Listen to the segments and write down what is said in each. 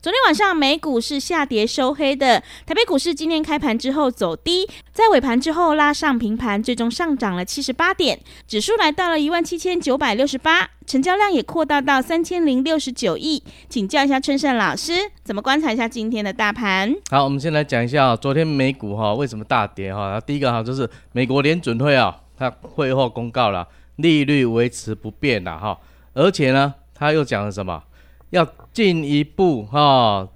昨天晚上美股是下跌收黑的，台北股市今天开盘之后走低，在尾盘之后拉上平盘，最终上涨了七十八点，指数来到了一万七千九百六十八，成交量也扩大到三千零六十九亿。请教一下春盛老师，怎么观察一下今天的大盘？好，我们先来讲一下昨天美股哈为什么大跌哈？第一个哈就是美国联准会啊，它会后公告了利率维持不变了哈，而且呢，它又讲了什么？要进一步哈、哦，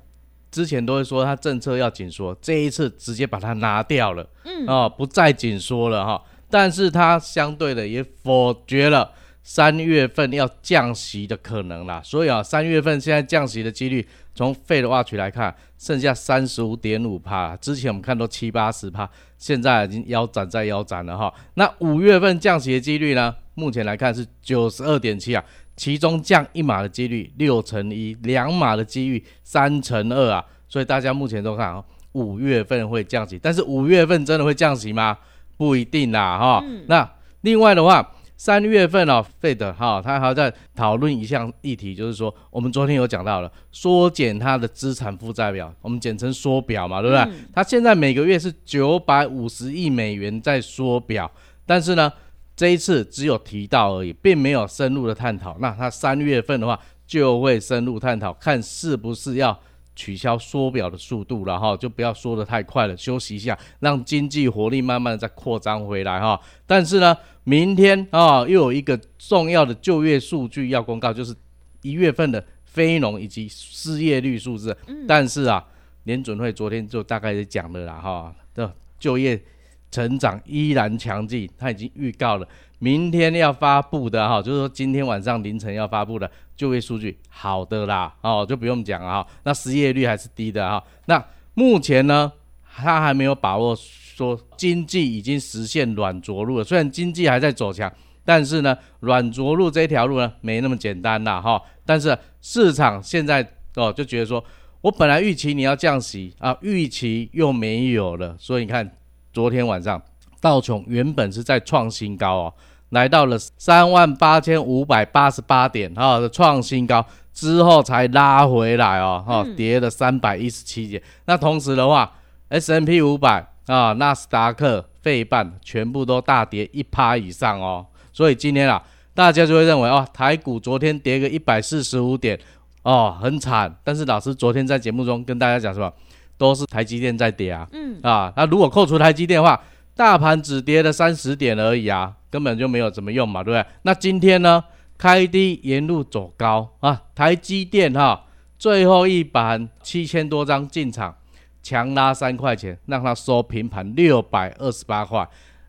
之前都会说他政策要紧缩，这一次直接把它拿掉了，嗯，哦，不再紧缩了哈、哦。但是它相对的也否决了三月份要降息的可能啦。所以啊，三月份现在降息的几率，从 Fed Watch 来看，剩下三十五点五趴，之前我们看都七八十趴，现在已经腰斩在腰斩了哈、哦。那五月份降息的几率呢？目前来看是九十二点七啊。其中降一码的几率六乘一，两码的几率三乘二啊，所以大家目前都看哦，五月份会降息，但是五月份真的会降息吗？不一定啦哈、哦嗯。那另外的话，三月份哦，Fed 哈，他还在讨论一项议题，就是说我们昨天有讲到了缩减它的资产负债表，我们简称缩表嘛，对不对？嗯、它现在每个月是九百五十亿美元在缩表，但是呢。这一次只有提到而已，并没有深入的探讨。那他三月份的话就会深入探讨，看是不是要取消缩表的速度了哈，就不要缩得太快了，休息一下，让经济活力慢慢的再扩张回来哈。但是呢，明天啊又有一个重要的就业数据要公告，就是一月份的非农以及失业率数字。但是啊，联准会昨天就大概也讲了啦哈，的就业。成长依然强劲，他已经预告了明天要发布的哈，就是说今天晚上凌晨要发布的就业数据，好的啦，哦，就不用讲了哈。那失业率还是低的哈。那目前呢，他还没有把握说经济已经实现软着陆了。虽然经济还在走强，但是呢，软着陆这条路呢，没那么简单啦哈。但是市场现在哦就觉得说，我本来预期你要降息啊，预期又没有了，所以你看。昨天晚上，道琼原本是在创新高哦，来到了三万八千五百八十八点哈的创新高之后才拉回来哦，哈跌了三百一十七点。那同时的话，S&P 五百啊、纳斯达克、费半全部都大跌一趴以上哦。所以今天啊，大家就会认为哦，台股昨天跌个一百四十五点哦，很惨。但是老师昨天在节目中跟大家讲什么？都是台积电在跌啊，嗯啊，那如果扣除台积电的话，大盘只跌了三十点而已啊，根本就没有怎么用嘛，对不对？那今天呢，开低沿路走高啊，台积电哈、啊，最后一盘七千多张进场，强拉三块钱，让它收平盘六百二十八块，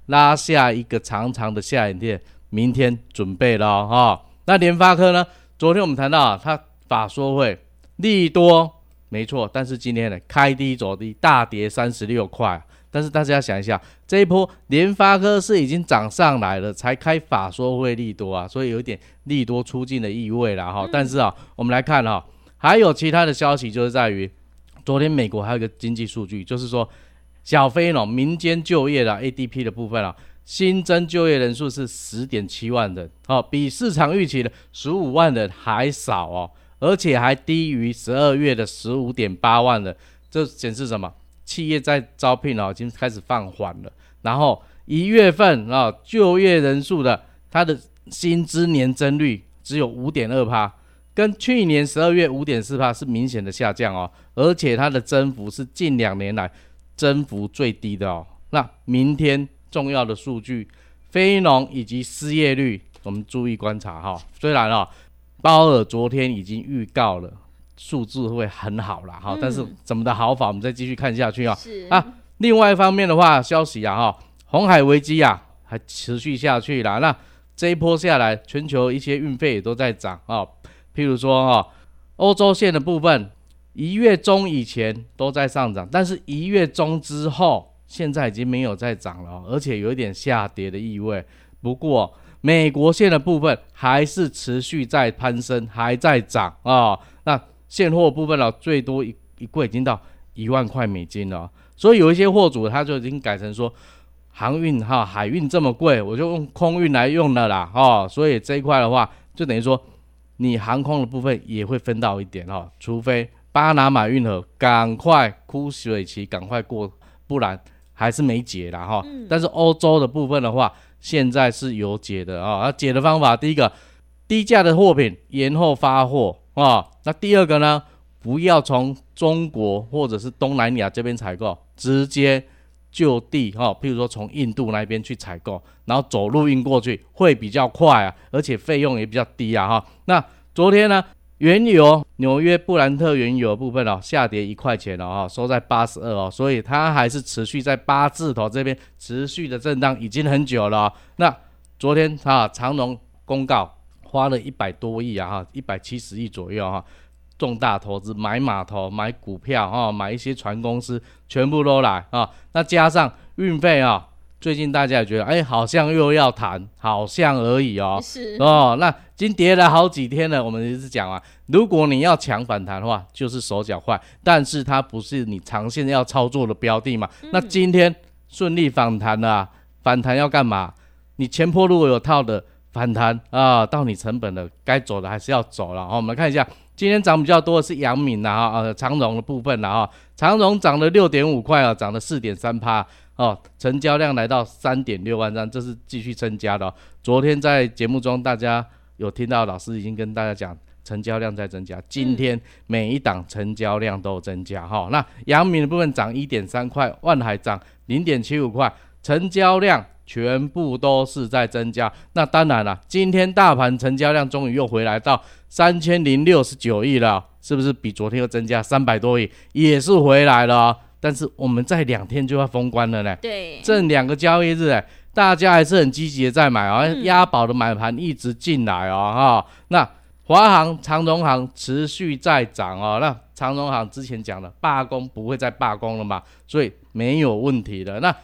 拉下一个长长的下影线，明天准备了哈、哦。那联发科呢？昨天我们谈到啊，它法说会利多。没错，但是今天呢，开低走低，大跌三十六块。但是大家想一下，这一波联发科是已经涨上来了，才开法说会利多啊，所以有一点利多出尽的意味了哈、嗯。但是啊，我们来看哈，还有其他的消息，就是在于昨天美国还有一个经济数据，就是说小非农民间就业的 ADP 的部分啊，新增就业人数是十点七万人，哦，比市场预期的十五万人还少哦。而且还低于十二月的十五点八万的，这显示什么？企业在招聘啊，已经开始放缓了。然后一月份啊，就业人数的它的薪资年增率只有五点二趴，跟去年十二月五点四趴是明显的下降哦。而且它的增幅是近两年来增幅最低的哦。那明天重要的数据，非农以及失业率，我们注意观察哈。虽然啊。鲍尔昨天已经预告了，数字会很好了。哈、嗯。但是怎么的好法，我们再继续看下去啊。是啊。另外一方面的话，消息啊哈，红海危机啊还持续下去了。那这一波下来，全球一些运费也都在涨啊。譬如说哈，欧洲线的部分，一月中以前都在上涨，但是一月中之后，现在已经没有再涨了，而且有一点下跌的意味。不过美国线的部分还是持续在攀升，还在涨啊。那现货部分呢，最多一一柜已经到一万块美金了。所以有一些货主他就已经改成说，航运哈海运这么贵，我就用空运来用了啦哈。所以这一块的话，就等于说你航空的部分也会分到一点哈，除非巴拿马运河赶快枯水期赶快过，不然还是没解啦哈。但是欧洲的部分的话，现在是有解的啊。解的方法，第一个低价的货品延后发货啊。那第二个呢，不要从中国或者是东南亚这边采购，直接就地哈，譬如说从印度那边去采购，然后走路运过去会比较快啊，而且费用也比较低啊哈。那昨天呢，原油纽约布兰特原油的部分哦，下跌一块钱了哈，收在八十二哦，所以它还是持续在八字头这边持续的震荡，已经很久了。那昨天啊，长隆公告花了一百多亿啊哈，一百七十亿左右哈。重大投资买码头、买股票啊，买一些船公司，全部都来啊。那加上运费啊，最近大家也觉得，哎、欸，好像又要谈，好像而已哦。是哦，那已经跌了好几天了。我们一直讲啊，如果你要抢反弹的话，就是手脚快，但是它不是你长线要操作的标的嘛。嗯、那今天顺利反弹了、啊，反弹要干嘛？你前坡如果有套的反弹啊，到你成本了，该走的还是要走了。好，我们看一下。今天涨比较多的是阳明呐，哈，呃，长荣的部分呐，哈，长荣涨了六点五块啊，涨了四点三趴，哦，成交量来到三点六万张，这是继续增加的。昨天在节目中，大家有听到老师已经跟大家讲，成交量在增加，今天每一档成交量都增加，哈、那阳明的部分涨一点三块，万海涨零点七五块，成交量。全部都是在增加，那当然了，今天大盘成交量终于又回来到三千零六十九亿了，是不是比昨天又增加三百多亿？也是回来了，但是我们在两天就要封关了呢。对，这两个交易日，哎，大家还是很积极的在买啊，押宝的买盘一直进来哦。哈。那华航、长荣航持续在涨哦。那长荣航之前讲了，罢工不会再罢工了嘛，所以没有问题的。那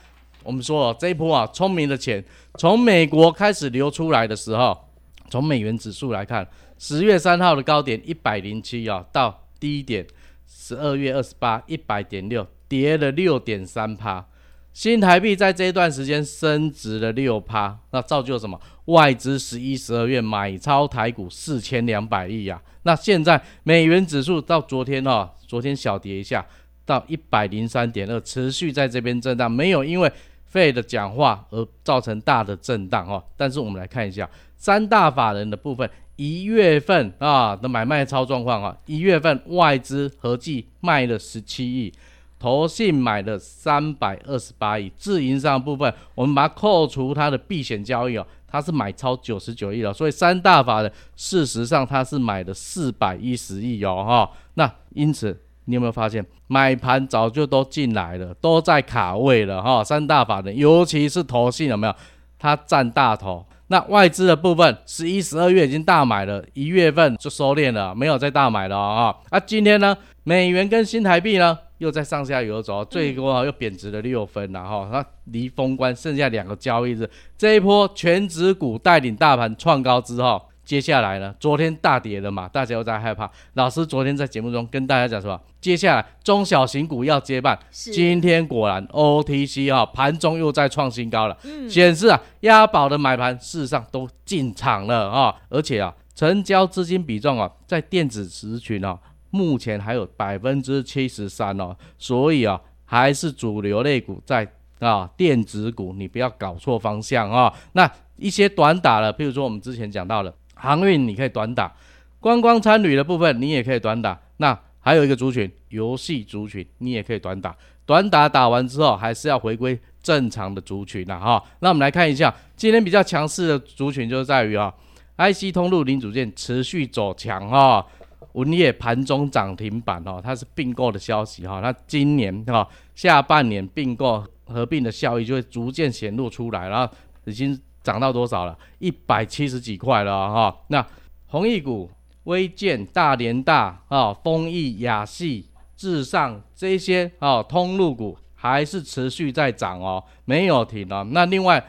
我们说哦，这一波啊，聪明的钱从美国开始流出来的时候，从美元指数来看，十月三号的高点一百零七啊，到低点十二月二十八一百点六，跌了六点三趴。新台币在这一段时间升值了六趴，那造就什么？外资十一、十二月买超台股四千两百亿啊。那现在美元指数到昨天哦，昨天小跌一下到一百零三点二，持续在这边震荡，没有因为。费的讲话而造成大的震荡哦，但是我们来看一下三大法人的部分，一月份啊的买卖超状况啊，一月份外资合计卖了十七亿，投信买了三百二十八亿，自营商部分我们把它扣除它的避险交易哦，它是买超九十九亿了，所以三大法人事实上它是买了四百一十亿哦哈，那因此。你有没有发现买盘早就都进来了，都在卡位了哈？三大法人，尤其是投信有没有？它占大头。那外资的部分，十一、十二月已经大买了，一月份就收敛了，没有再大买了啊。啊，今天呢，美元跟新台币呢又在上下游走，最多又贬值了六分了哈。那离封关剩下两个交易日，这一波全指股带领大盘创高之后。接下来呢？昨天大跌了嘛，大家又在害怕。老师昨天在节目中跟大家讲什么，接下来中小型股要接棒。今天果然 OTC 啊，盘中又在创新高了，显、嗯、示啊，押宝的买盘事实上都进场了啊，而且啊，成交资金比重啊，在电子族群啊，目前还有百分之七十三哦，所以啊，还是主流类股在啊，电子股你不要搞错方向啊。那一些短打了，譬如说我们之前讲到了。航运你可以短打，观光参旅的部分你也可以短打。那还有一个族群，游戏族群你也可以短打。短打打完之后，还是要回归正常的族群了哈。那我们来看一下，今天比较强势的族群就在于啊，IC 通路零组件持续走强哈。文业盘中涨停板哦，它是并购的消息哈，那今年哈下半年并购合并的效益就会逐渐显露出来，然后已经涨到多少了？一百七十几块了哈。那弘毅股、微健、大连大啊、丰益、雅细、至上这些啊通路股还是持续在涨哦，没有停哦。那另外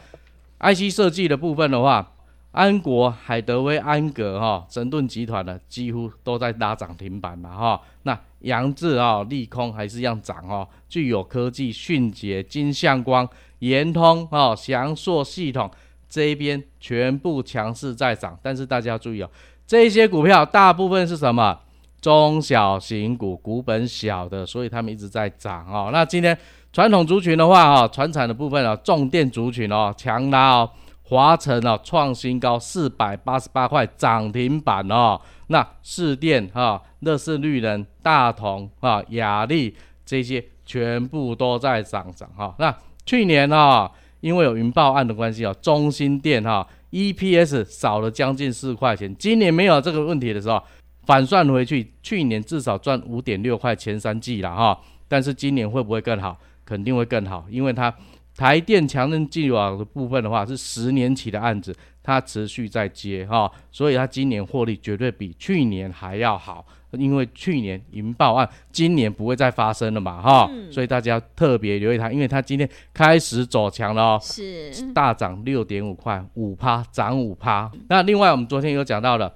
IC 设计的部分的话，安国、海德威、安格哈、神盾集团呢几乎都在拉涨停板了哈。那扬智啊、利空还是一样涨哦。具有科技、迅捷、金相光、延通啊、祥硕系统这一边全部强势在涨，但是大家要注意哦，这些股票大部分是什么？中小型股，股本小的，所以他们一直在涨哦。那今天传统族群的话哈，传产的部分啊，重电族群哦，强拉哦。华城啊，创新高四百八十八块，涨停板哦。那士电啊，乐视绿能、大同啊、雅力这些全部都在上涨哈。那去年啊，因为有云豹案的关系啊，中兴电哈 EPS 少了将近四块钱。今年没有这个问题的时候，反算回去，去年至少赚五点六块前三季了哈。但是今年会不会更好？肯定会更好，因为它。台电强韧技网的部分的话，是十年期的案子，它持续在接哈、哦，所以它今年获利绝对比去年还要好，因为去年银爆案，今年不会再发生了嘛哈，哦嗯、所以大家特别留意它，因为它今天开始走强了哦，是大涨六点五块，五趴涨五趴。那另外我们昨天有讲到了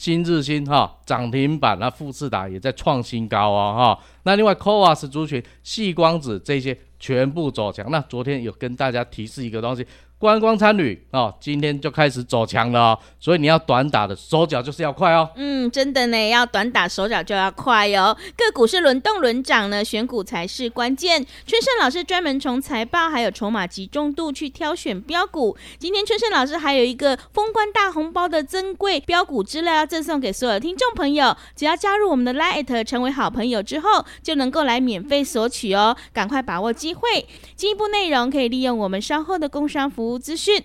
新日新哈涨停板，那富士达也在创新高哦哈、那另外 c o a s 族群、细光子这些。全部走强，那昨天有跟大家提示一个东西。观光参旅哦，今天就开始走强了哦，所以你要短打的手脚就是要快哦。嗯，真的呢，要短打手脚就要快哦。个股是轮动轮涨呢，选股才是关键。春盛老师专门从财报还有筹码集中度去挑选标股。今天春盛老师还有一个封关大红包的珍贵标股资料要赠送给所有听众朋友，只要加入我们的 Lite 成为好朋友之后，就能够来免费索取哦。赶快把握机会，进一步内容可以利用我们稍后的工商服务。资讯，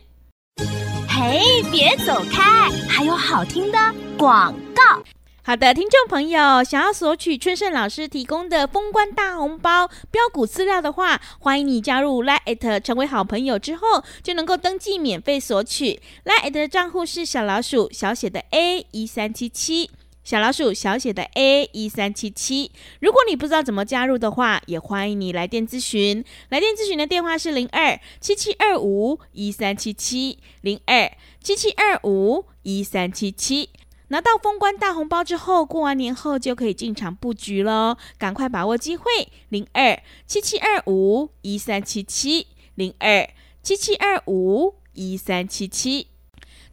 嘿，别走开，还有好听的广告。好的，听众朋友，想要索取春盛老师提供的封关大红包标股资料的话，欢迎你加入 Lite 成为好朋友之后，就能够登记免费索取。Lite 的账户是小老鼠小写的 A 一三七七。小老鼠小写的 A 一三七七，如果你不知道怎么加入的话，也欢迎你来电咨询。来电咨询的电话是零二七七二五一三七七零二七七二五一三七七。拿到封关大红包之后，过完年后就可以进场布局喽，赶快把握机会。零二七七二五一三七七零二七七二五一三七七。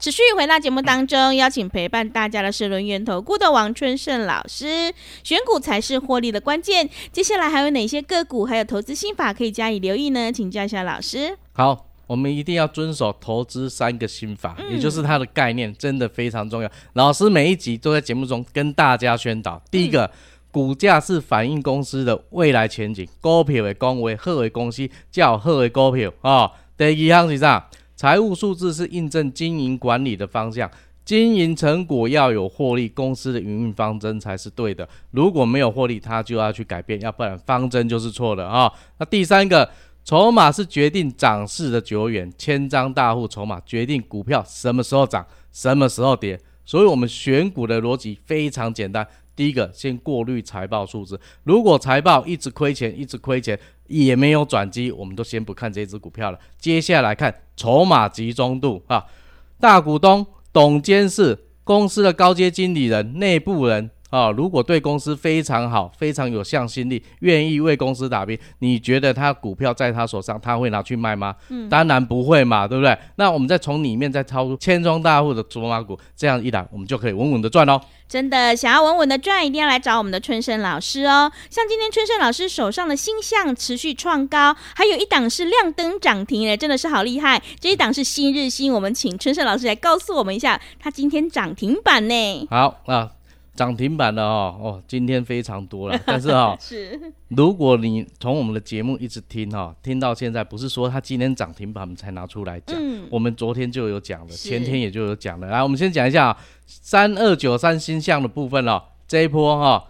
持续回到节目当中，邀请陪伴大家的是轮源投顾的王春盛老师。选股才是获利的关键。接下来还有哪些个股，还有投资心法可以加以留意呢？请教一下老师。好，我们一定要遵守投资三个心法，嗯、也就是它的概念，真的非常重要。老师每一集都在节目中跟大家宣导。第一个，嗯、股价是反映公司的未来前景，股票的公为好的公司叫好的股票啊。第二项是啥？财务数字是印证经营管理的方向，经营成果要有获利，公司的营运方针才是对的。如果没有获利，它就要去改变，要不然方针就是错的啊。那第三个，筹码是决定涨势的久远，千张大户筹码决定股票什么时候涨，什么时候跌。所以，我们选股的逻辑非常简单。第一个，先过滤财报数字，如果财报一直亏钱，一直亏钱，也没有转机，我们都先不看这只股票了。接下来看筹码集中度啊，大股东、董监事、公司的高阶经理人、内部人。啊、哦，如果对公司非常好，非常有向心力，愿意为公司打拼，你觉得他股票在他手上，他会拿去卖吗？嗯，当然不会嘛，对不对？那我们再从里面再抄出千庄大户的筹码股，这样一来，我们就可以稳稳的赚喽。真的，想要稳稳的赚，一定要来找我们的春生老师哦。像今天春生老师手上的星象持续创高，还有一档是亮灯涨停诶，真的是好厉害。这一档是新日新，我们请春生老师来告诉我们一下，他今天涨停板呢。好啊。涨停板的哦哦，今天非常多了，但是哈、哦，是。如果你从我们的节目一直听哈、哦，听到现在，不是说它今天涨停板我们才拿出来讲，嗯、我们昨天就有讲了，前天也就有讲了。来，我们先讲一下三二九三星象的部分哦，这一波哈，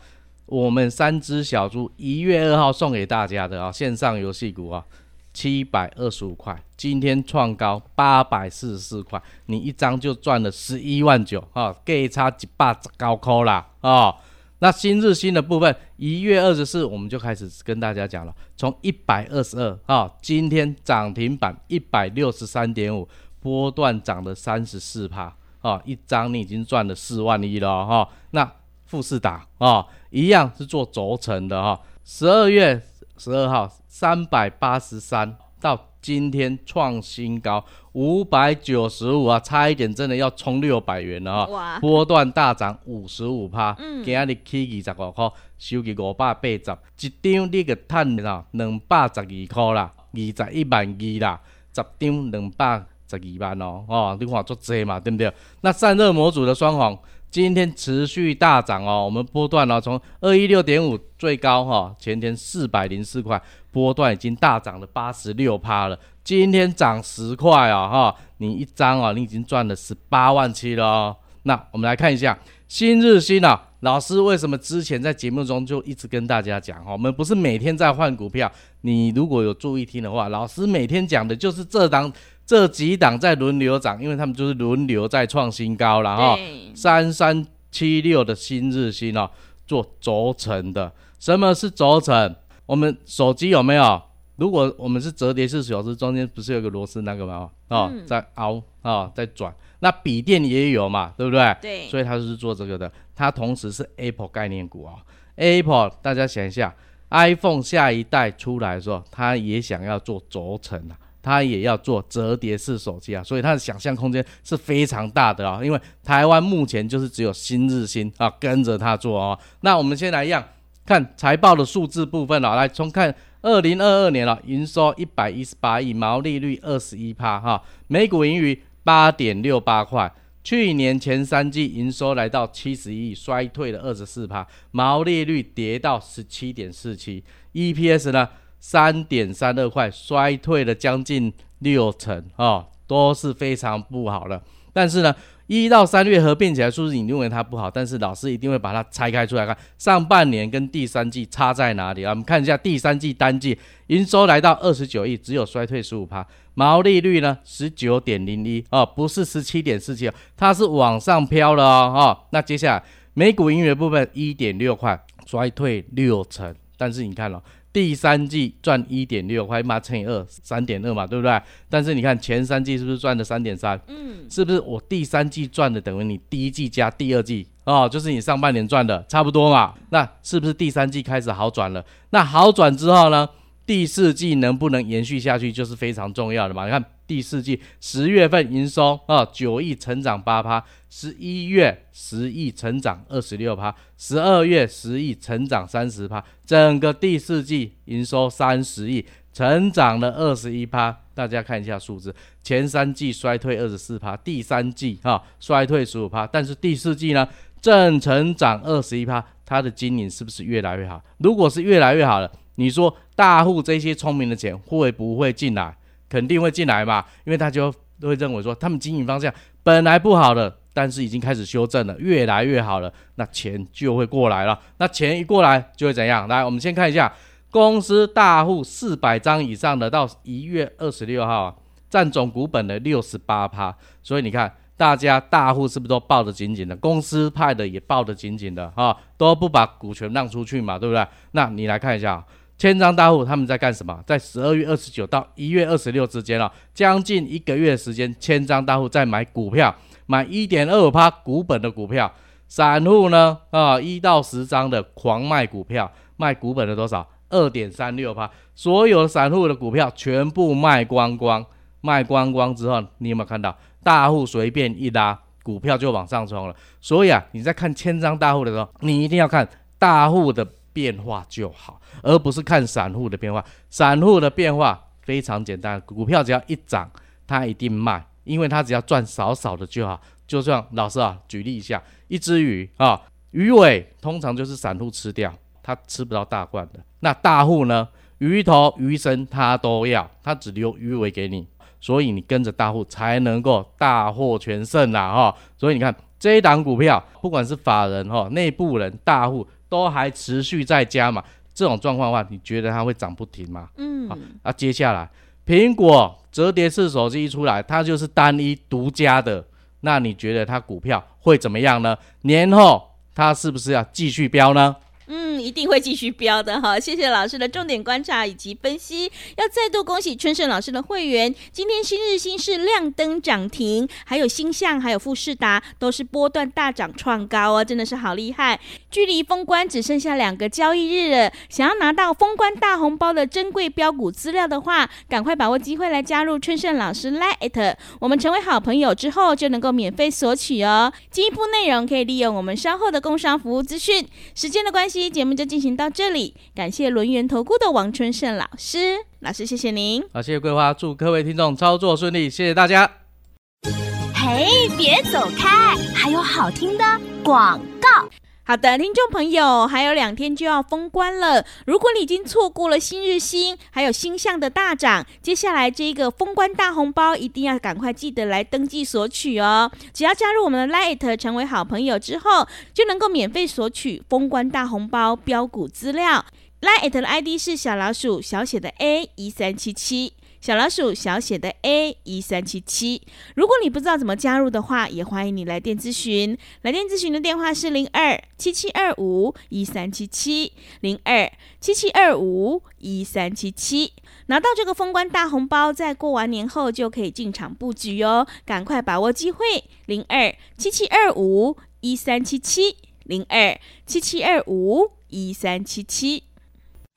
我们三只小猪一月二号送给大家的啊，线上游戏股啊，七百二十五块，今天创高八百四十四块，你一张就赚了十一万九啊，给差一百高扣啦啊！那新日新的部分，一月二十四我们就开始跟大家讲了，从一百二十二啊，今天涨停板一百六十三点五，波段涨了三十四趴啊，一张你已经赚了四万一了哈。那富士达啊，一样是做轴承的哈，十二月十二号三百八十三到。今天创新高五百九十五啊，差一点真的要冲六百元了啊！哇，波段大涨五十五趴，嗯，今日起二十五块，收去五百八十，一张你个赚了两百十二块啦，二十一万二啦，十张两百十二万哦，哦，你看足济嘛，对不对？那散热模组的双红。今天持续大涨哦，我们波段呢从二一六点五最高哈、前天四百零四块，波段已经大涨了八十六趴了。今天涨十块啊哈，你一张啊，你已经赚了十八万七了哦。那我们来看一下新日新啊，老师为什么之前在节目中就一直跟大家讲哈，我们不是每天在换股票，你如果有注意听的话，老师每天讲的就是这档。这几档在轮流涨，因为他们就是轮流在创新高了哈。三三七六的新日新哦，做轴承的。什么是轴承？我们手机有没有？如果我们是折叠式手机，中间不是有个螺丝那个吗？哦，嗯、在凹啊、哦，在转。那笔电也有嘛，对不对？对。所以它是做这个的。它同时是 Apple 概念股啊、哦。Apple，大家想一下，iPhone 下一代出来的时候，它也想要做轴承啊。它也要做折叠式手机啊，所以它的想象空间是非常大的啊。因为台湾目前就是只有新日新啊跟着它做哦。那我们先来一样看财报的数字部分啊，来从看二零二二年了，营收一百一十八亿，毛利率二十一趴哈，每股盈余八点六八块。去年前三季营收来到七十亿，衰退了二十四趴，毛利率跌到十七点四七，EPS 呢？三点三二块，衰退了将近六成哦，都是非常不好的。但是呢，一到三月合并起来，数字你认为它不好，但是老师一定会把它拆开出来看，上半年跟第三季差在哪里啊？我们看一下第三季单季营收来到二十九亿，只有衰退十五趴，毛利率呢十九点零一哦，不是十七点四七，它是往上飘了哦，哦。那接下来每股盈余部分一点六块，衰退六成，但是你看了。第三季赚一点六块，嘛乘以二，三点二嘛，对不对？但是你看前三季是不是赚了三点三？嗯，是不是我第三季赚的等于你第一季加第二季哦，就是你上半年赚的差不多嘛？那是不是第三季开始好转了？那好转之后呢？第四季能不能延续下去，就是非常重要的嘛。你看第四季十月份营收啊，九亿成长八趴，十一月十亿成长二十六趴，十二月十亿成长三十趴，整个第四季营收三十亿，成长了二十一趴。大家看一下数字，前三季衰退二十四趴，第三季哈衰退十五趴，但是第四季呢正成长二十一趴，它的经营是不是越来越好？如果是越来越好了。你说大户这些聪明的钱会不会进来？肯定会进来嘛，因为他就会认为说他们经营方向本来不好的，但是已经开始修正了，越来越好了，那钱就会过来了。那钱一过来就会怎样？来，我们先看一下公司大户四百张以上的，到一月二十六号啊，占总股本的六十八趴。所以你看，大家大户是不是都抱得紧紧的？公司派的也抱得紧紧的啊，都不把股权让出去嘛，对不对？那你来看一下。千张大户他们在干什么？在十二月二十九到一月二十六之间啊，将近一个月时间，千张大户在买股票，买一点二五趴股本的股票。散户呢啊，一到十张的狂卖股票，卖股本的多少？二点三六趴。所有散户的股票全部卖光光，卖光光之后，你有没有看到大户随便一拉，股票就往上冲了？所以啊，你在看千张大户的时候，你一定要看大户的。变化就好，而不是看散户的变化。散户的变化非常简单，股票只要一涨，它一定卖，因为它只要赚少少的就好。就像老师啊，举例一下，一只鱼啊，鱼尾通常就是散户吃掉，它吃不到大罐的。那大户呢，鱼头鱼身它都要，它只留鱼尾给你，所以你跟着大户才能够大获全胜啦哈。所以你看。这一档股票，不管是法人哈、内部人、大户，都还持续在加嘛，这种状况的话，你觉得它会涨不停吗？嗯，好，啊，接下来苹果折叠式手机一出来，它就是单一独家的，那你觉得它股票会怎么样呢？年后它是不是要继续飙呢？嗯，一定会继续飙的哈！谢谢老师的重点观察以及分析。要再度恭喜春盛老师的会员，今天新日新是亮灯涨停，还有星象，还有富士达都是波段大涨创高哦，真的是好厉害！距离封关只剩下两个交易日了，想要拿到封关大红包的珍贵标股资料的话，赶快把握机会来加入春盛老师 Line，我们成为好朋友之后就能够免费索取哦。进一步内容可以利用我们稍后的工商服务资讯。时间的关系。期节目就进行到这里，感谢轮圆投顾的王春胜老师，老师谢谢您。好，谢谢桂花，祝各位听众操作顺利，谢谢大家。嘿，别走开，还有好听的广告。好的，听众朋友，还有两天就要封关了。如果你已经错过了新日新还有星象的大涨，接下来这个封关大红包一定要赶快记得来登记索取哦。只要加入我们的 Lite 成为好朋友之后，就能够免费索取封关大红包标股资料。Lite 的 ID 是小老鼠小写的 A 一三七七。小老鼠小写的 A 一三七七，如果你不知道怎么加入的话，也欢迎你来电咨询。来电咨询的电话是零二七七二五一三七七零二七七二五一三七七。拿到这个封关大红包，在过完年后就可以进场布局哟，赶快把握机会。零二七七二五一三七七零二七七二五一三七七。